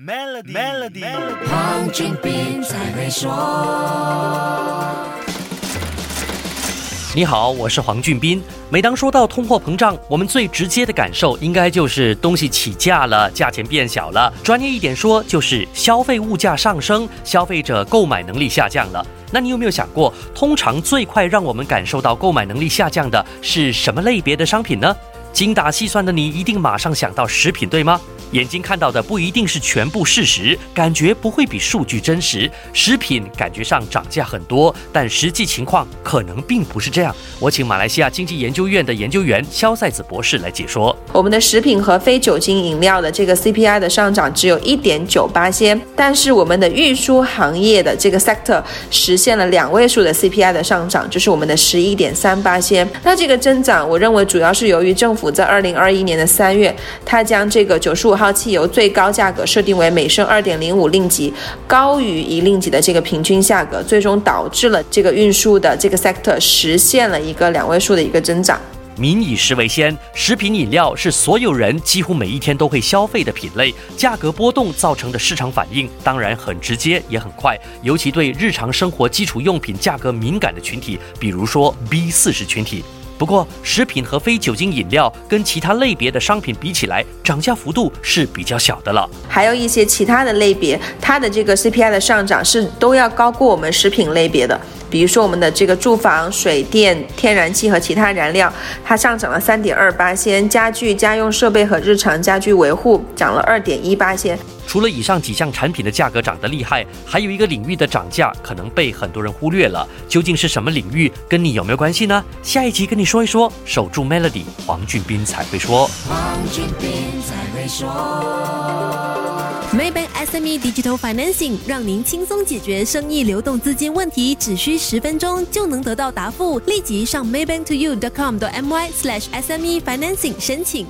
Melody，Melody，黄俊斌才会说。你好，我是黄俊斌。每当说到通货膨胀，我们最直接的感受应该就是东西起价了，价钱变小了。专业一点说，就是消费物价上升，消费者购买能力下降了。那你有没有想过，通常最快让我们感受到购买能力下降的是什么类别的商品呢？精打细算的你一定马上想到食品，对吗？眼睛看到的不一定是全部事实，感觉不会比数据真实。食品感觉上涨价很多，但实际情况可能并不是这样。我请马来西亚经济研究院的研究员肖赛子博士来解说。我们的食品和非酒精饮料的这个 CPI 的上涨只有一点九八仙，但是我们的运输行业的这个 sector 实现了两位数的 CPI 的上涨，就是我们的十一点三八仙。那这个增长，我认为主要是由于政府在二零二一年的三月，它将这个九十五。号汽油最高价格设定为每升二点零五令吉，高于一令吉的这个平均价格，最终导致了这个运输的这个 sector 实现了一个两位数的一个增长。民以食为先，食品饮料是所有人几乎每一天都会消费的品类，价格波动造成的市场反应当然很直接也很快，尤其对日常生活基础用品价格敏感的群体，比如说 B 四十群体。不过，食品和非酒精饮料跟其他类别的商品比起来，涨价幅度是比较小的了。还有一些其他的类别，它的这个 CPI 的上涨是都要高过我们食品类别的。比如说我们的这个住房、水电、天然气和其他燃料，它上涨了三点二八仙；家具、家用设备和日常家居维护涨了二点一八仙。除了以上几项产品的价格涨得厉害，还有一个领域的涨价可能被很多人忽略了。究竟是什么领域？跟你有没有关系呢？下一集跟你说一说。守住 Melody，黄俊斌才会说。黄俊斌才会说。Maybank SME Digital Financing 让您轻松解决生意流动资金问题，只需十分钟就能得到答复。立即上 maybanktoyou.com.my/sme financing 申请。